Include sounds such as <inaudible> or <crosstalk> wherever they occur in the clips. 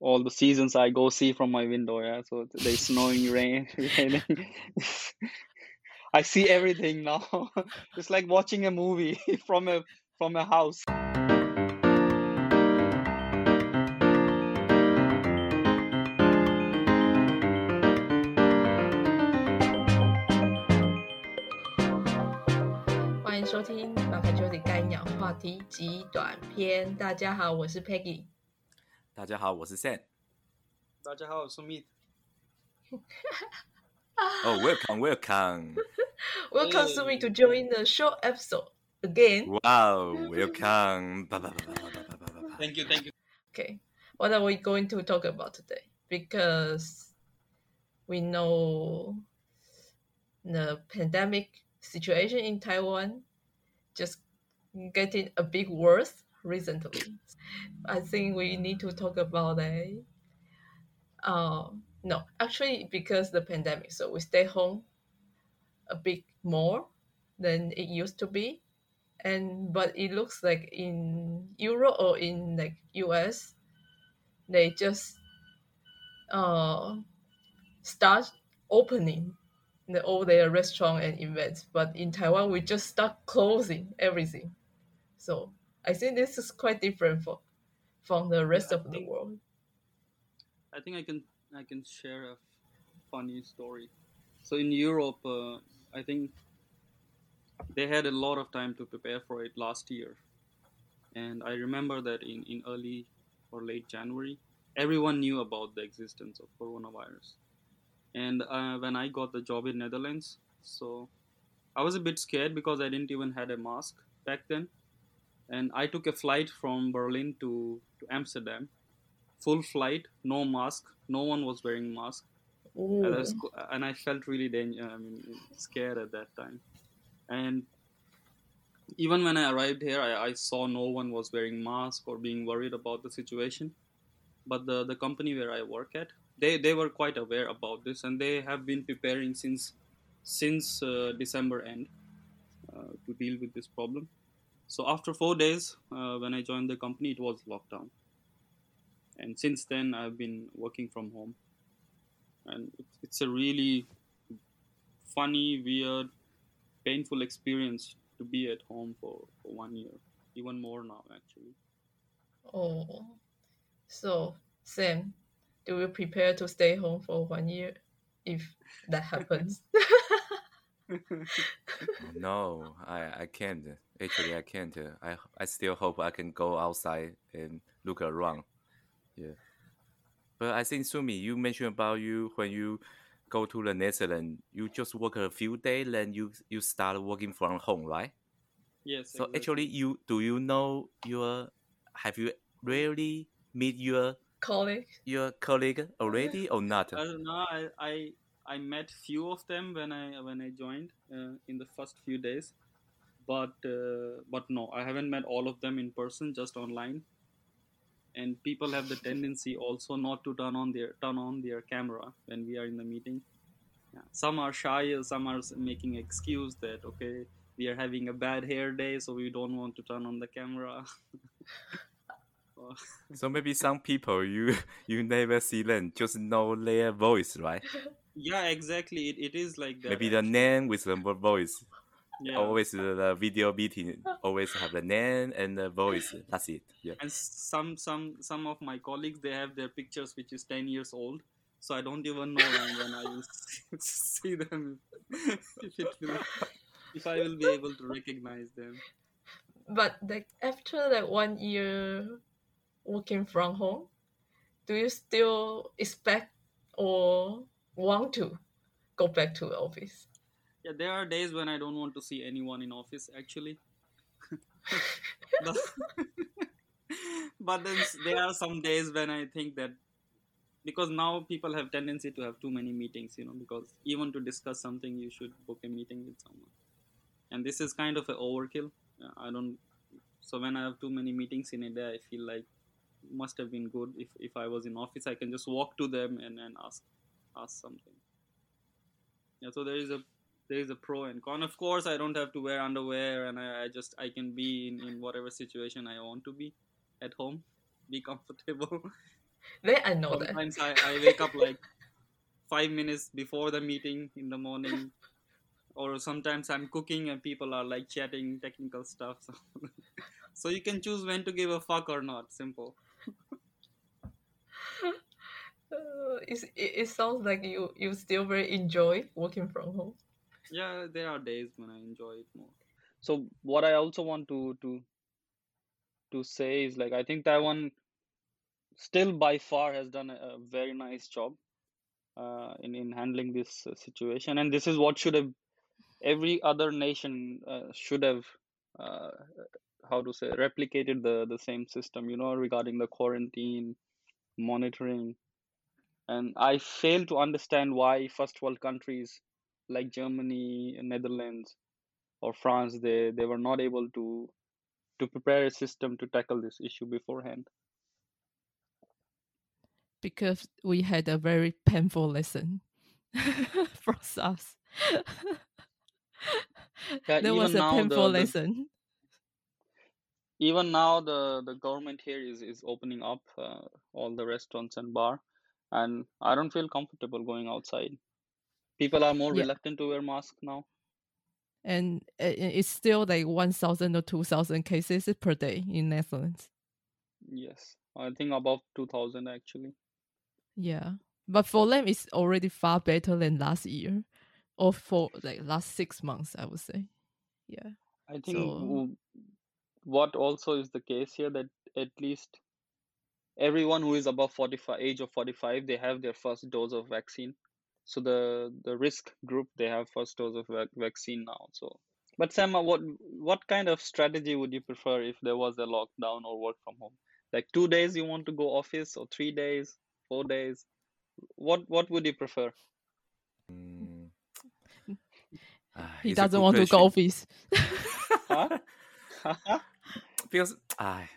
all the seasons I go see from my window. Yeah, so there's snowing, rain, <laughs> raining. <laughs> I see everything now. <laughs> it's like watching a movie from a from a house. 欢迎收听《马卡九的干养话题极短篇》。大家好，我是 Peggy。 大家好，我是 Sam。大家好，我是 Meet。Oh, welcome, welcome. <laughs> Welcome to me to join the short episode again. Wow, welcome. Ba, ba, ba, ba, ba, ba, ba, ba. Thank you, thank you. Okay, what are we going to talk about today? Because we know the pandemic situation in Taiwan just getting a bit worse recently. I think we need to talk about that. Uh, no, actually, because the pandemic, so we stay home a bit more than it used to be, and but it looks like in Europe or in like US, they just uh start opening the, all their restaurant and events, but in Taiwan we just start closing everything. So I think this is quite different for, from the rest Yeah, of the world. I think I can I can share a funny story. So in Europe, uh, I think they had a lot of time to prepare for it last year, and I remember that in in early or late January, everyone knew about the existence of coronavirus. And uh, when I got the job in Netherlands, so I was a bit scared because I didn't even had a mask back then, and I took a flight from Berlin to to Amsterdam full flight, no mask, no one was wearing mask, and, I was, and I felt really danger, I mean, scared at that time. And even when I arrived here, I, I saw no one was wearing mask or being worried about the situation. But the, the company where I work at, they, they were quite aware about this, and they have been preparing since since uh, December end uh, to deal with this problem. So after four days, uh, when I joined the company, it was lockdown and since then i've been working from home. And it's, a really funny weird painful experience to be at home for, for one year even more now actually. Oh, so Sam, do you prepare to stay home for one year if that happens? <laughs> <laughs> No, I, I can't. Actually, I can't. I, I still hope I can go outside and look around. Yeah. But I think, Sumi, you mentioned about you when you go to the Netherlands, you just work a few days, then you you start working from home, right? yes So exactly. actually, you do you know your have you really meet your Colleague? your colleague already or not? I don't know. I, I I met few of them when I when I joined uh, in the first few days, but uh, but no, I haven't met all of them in person, just online. And people have the tendency also not to turn on their turn on their camera when we are in the meeting. Yeah. Some are shy, some are making excuse that okay we are having a bad hair day, so we don't want to turn on the camera. <laughs> So maybe some people you you never see them, just know their voice, right? <laughs> yeah, exactly. It, it is like that. Maybe the actually. name with the voice. Yeah. Always the, the video meeting always have the name and the voice. That's it. Yeah. and some some some of my colleagues they have their pictures which is 10 years old so i don't even know when, when i will <laughs> see them if, it will, if i will be able to recognize them But like after that one year working from home, do you still expect or want to go back to the office? yeah there are days when i don't want to see anyone in office actually. <laughs> But, <laughs> but then there are some days when i think that because now people have tendency to have too many meetings you know because even to discuss something you should book a meeting with someone. And this is kind of an overkill. I don't so when i have too many meetings in a day i feel like must have been good. If, if i was in office i can just walk to them and, and ask ask something yeah so there is a there is a pro and con of course i don't have to wear underwear and i, I just i can be in, in whatever situation i want to be at home be <laughs> comfortable I know that. Sometimes I, I wake up like five minutes before the meeting in the morning. Or sometimes I'm cooking and people are like chatting technical stuff. So, <laughs> so you can choose when to give a fuck or not. Simple. Uh, it's, it, it sounds like you you still very enjoy working from home. Yeah, there are days when I enjoy it more. So what I also want to to to say is like I think Taiwan still by far has done a, a very nice job uh, in in handling this uh, situation, and this is what should have every other nation uh, should have uh, how to say replicated the the same system. You know, regarding the quarantine monitoring, and I fail to understand why first world countries like Germany, Netherlands, or France they they were not able to to prepare a system to tackle this issue beforehand. Because we had a very painful lesson from SARS. Yeah, there was a painful the, the lesson. even now the the government here is is opening up uh, all the restaurants and bar, and I don't feel comfortable going outside. People are more Yeah. reluctant to wear masks now. And it's still like 1,000 or 2,000 cases per day in Netherlands. Yes, I think above two thousand actually. Yeah. But for them, it's already far better than last year or for like last six months, I would say. Yeah. I think So, what also is the case here that at least everyone who is above 45 age of 45 they have their first dose of vaccine. So the the risk group they have first dose of vac- vaccine now so. But sam uh, what what kind of strategy would you prefer if there was a lockdown or work from home? Like two days you want to go office or three days four days? What what would you prefer? Mm, ah, he doesn't good want to go office. huh? <laughs> Because I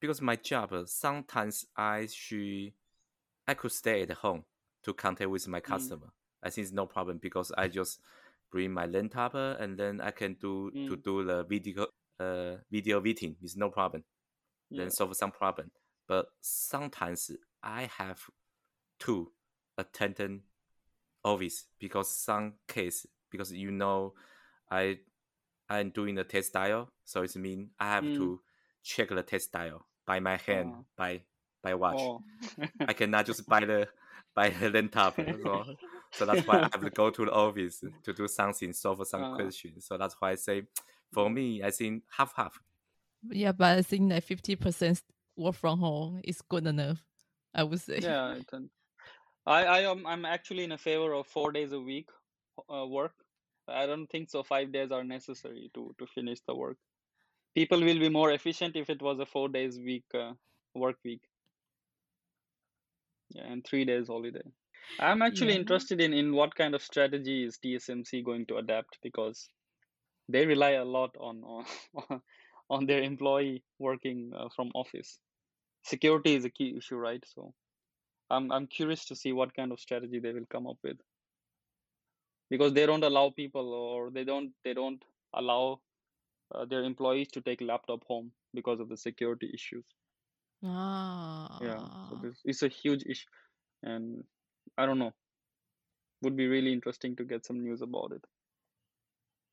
because my job uh, sometimes I should I could stay at home to contact with my mm, customer. I think it's no problem because I just bring my laptop uh, and then I can do to mm, do the video uh video meeting. It's no problem. Then solve some problem. But sometimes I have to attend office because some case because you know I I'm doing the test dial, so it's mean I have mm, to check the test dial by my hand uh, by by watch. oh I <laughs> cannot just buy the <laughs> buy the laptop. So so that's why I have to <laughs> go to the office to do something, solve some uh, questions. So that's why I say for me I think half half. yeah, but I think that 50% work from home is good enough, I would say. yeah I I am I'm actually in a favor of four days a week uh, work. I don't think so. Five days are necessary to to finish the work. People will be more efficient if it was a four days week uh, work week. Yeah, and three days holiday. I'm actually Yeah. interested in in what kind of strategy is TSMC going to adapt because they rely a lot on on <laughs> on their employee working uh, from office. Security is a key issue, right? So I'm I'm curious to see what kind of strategy they will come up with because they don't allow people or they don't they don't allow uh, their employees to take laptop home because of the security issues. Yeah, so Ah. this is a huge issue, and I don't know. Would be really interesting to get some news about it.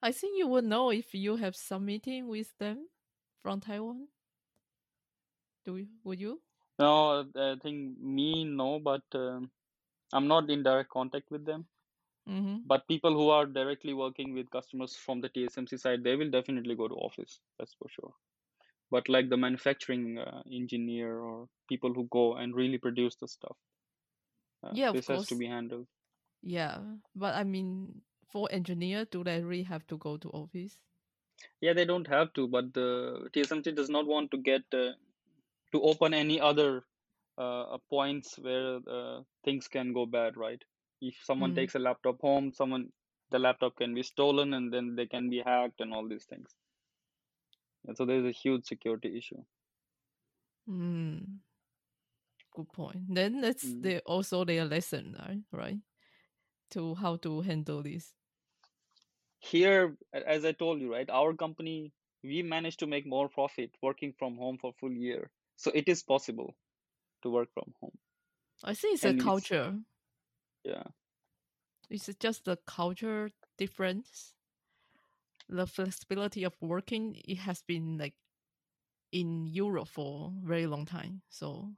I think you will know if you have some meeting with them from Taiwan. Do you, would you? No, I think me no, but um, I'm not in direct contact with them. Mm-hmm. But people who are directly working with customers from the TSMC side, they will definitely go to office. That's for sure. But like the manufacturing uh, engineer or people who go and really produce the stuff, uh, Yeah, of this has to be handled. Yeah, but I mean, for engineer, do they really have to go to office? Yeah, they don't have to, but the TSMC does not want to get uh, to open any other uh, points where uh, things can go bad, right? If someone Mm. takes a laptop home, someone the laptop can be stolen and then they can be hacked and all these things. And so there's a huge security issue. Mm. Good point. Then that's Mm. the also their lesson, right? Right? To how to handle this. Here, as I told you, right, our company we managed to make more profit working from home for full year. So it is possible to work from home. I think it's And a it's- Yeah. It's just the culture difference. The flexibility of working it has been like in Europe for a very long time. So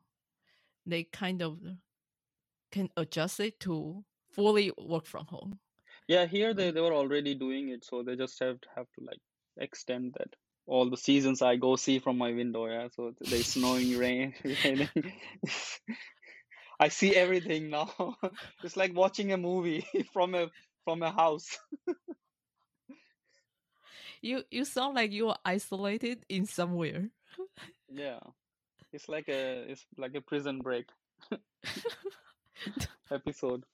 they kind of can adjust it to fully work from home. Yeah, here they, they were already doing it, so they just have to have to like extend that. All the seasons I go see from my window, yeah. So there's snowing, rain, <laughs> raining. <laughs> I see everything <laughs> now. It's like watching a movie <laughs> from a from a house. You you sound like you are isolated in somewhere. Yeah. It's like a it's like a prison break <laughs> episode.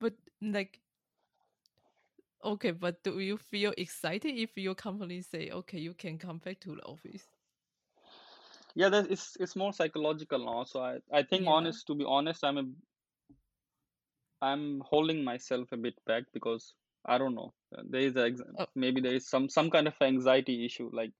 but like okay, but do you feel excited if your company say okay you can come back to the office? Yeah, that it's it's more psychological now. So I I think Yeah. honest to be honest, I'm a I'm holding myself a bit back because I don't know. There is a Oh. maybe there is some some kind of anxiety issue like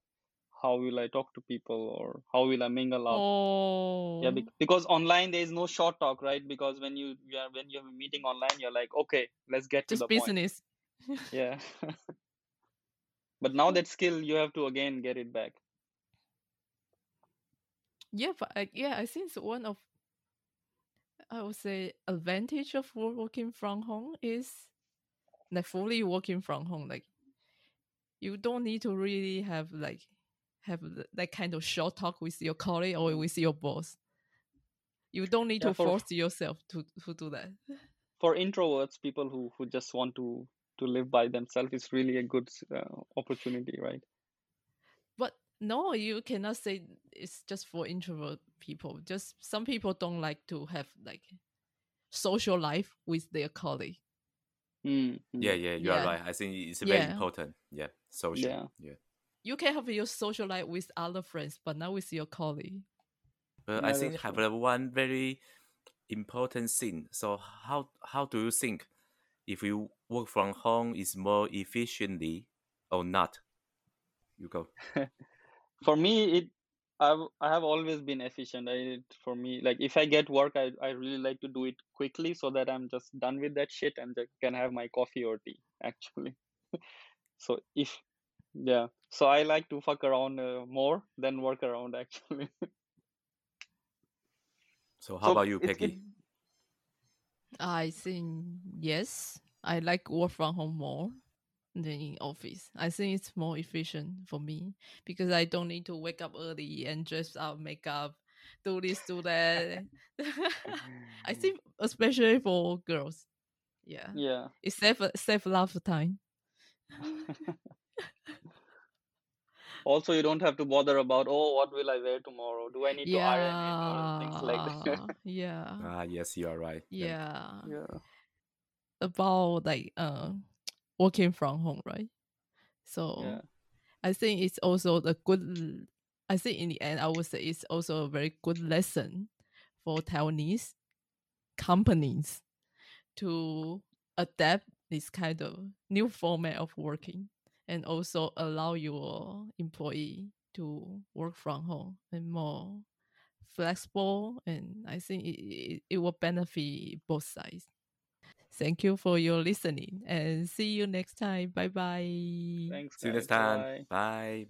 how will I talk to people or how will I mingle out? Oh Yeah, because online there is no short talk, right? Because when you you are when you have a meeting online, you're like, okay, let's get to just the point. business. Yeah. <laughs> <laughs> But now that skill, you have to again get it back. Yeah, but I, yeah, I think one of I would say advantage of working from home is like fully working from home. Like you don't need to really have like have that kind of short talk with your colleague or with your boss. You don't need Yeah, to for- force yourself to to do that. For introverts, people who who just want to to live by themselves, it's really a good uh, opportunity, right? But no, you cannot say it's just for introvert people. Just some people don't like to have like social life with their colleague. Mm, mm. Yeah, yeah, you are right. I think it's very Yeah. important. Yeah, social. Yeah. yeah. You can have your social life with other friends, but not with your colleague. But Yeah, I think that's have true. one very important thing. So how how do you think if you work from home is more efficiently or not? You go. <laughs> For me, it I've I have always been efficient. I for me, like if I get work, I I really like to do it quickly so that I'm just done with that shit and just can have my coffee or tea, <laughs> actually. So if yeah, so I like to fuck around uh, more than work around, actually. So how So about you, it's- Peggy? I think yes. I like work from home more than in office. I think it's more efficient for me because I don't need to wake up early and dress up, makeup, do this, do that. <laughs> I think especially for girls. Yeah. Yeah. It save save a lot of time. <laughs> Also, you don't have to bother about, oh, what will I wear tomorrow? Do I need to iron it or things like that? yeah. <laughs> Ah, yes, you are right. then. Yeah. Yeah. About like uh working from home, right? So Yeah. I think it's also a good. I think in the end, I would say it's also a very good lesson for Taiwanese companies to adapt this kind of new format of working and also allow your employee to work from home and more flexible. And I think it, it, it will benefit both sides. Thank you for your listening and see you next time. Bye bye. Thanks, See you next time. Bye. Bye.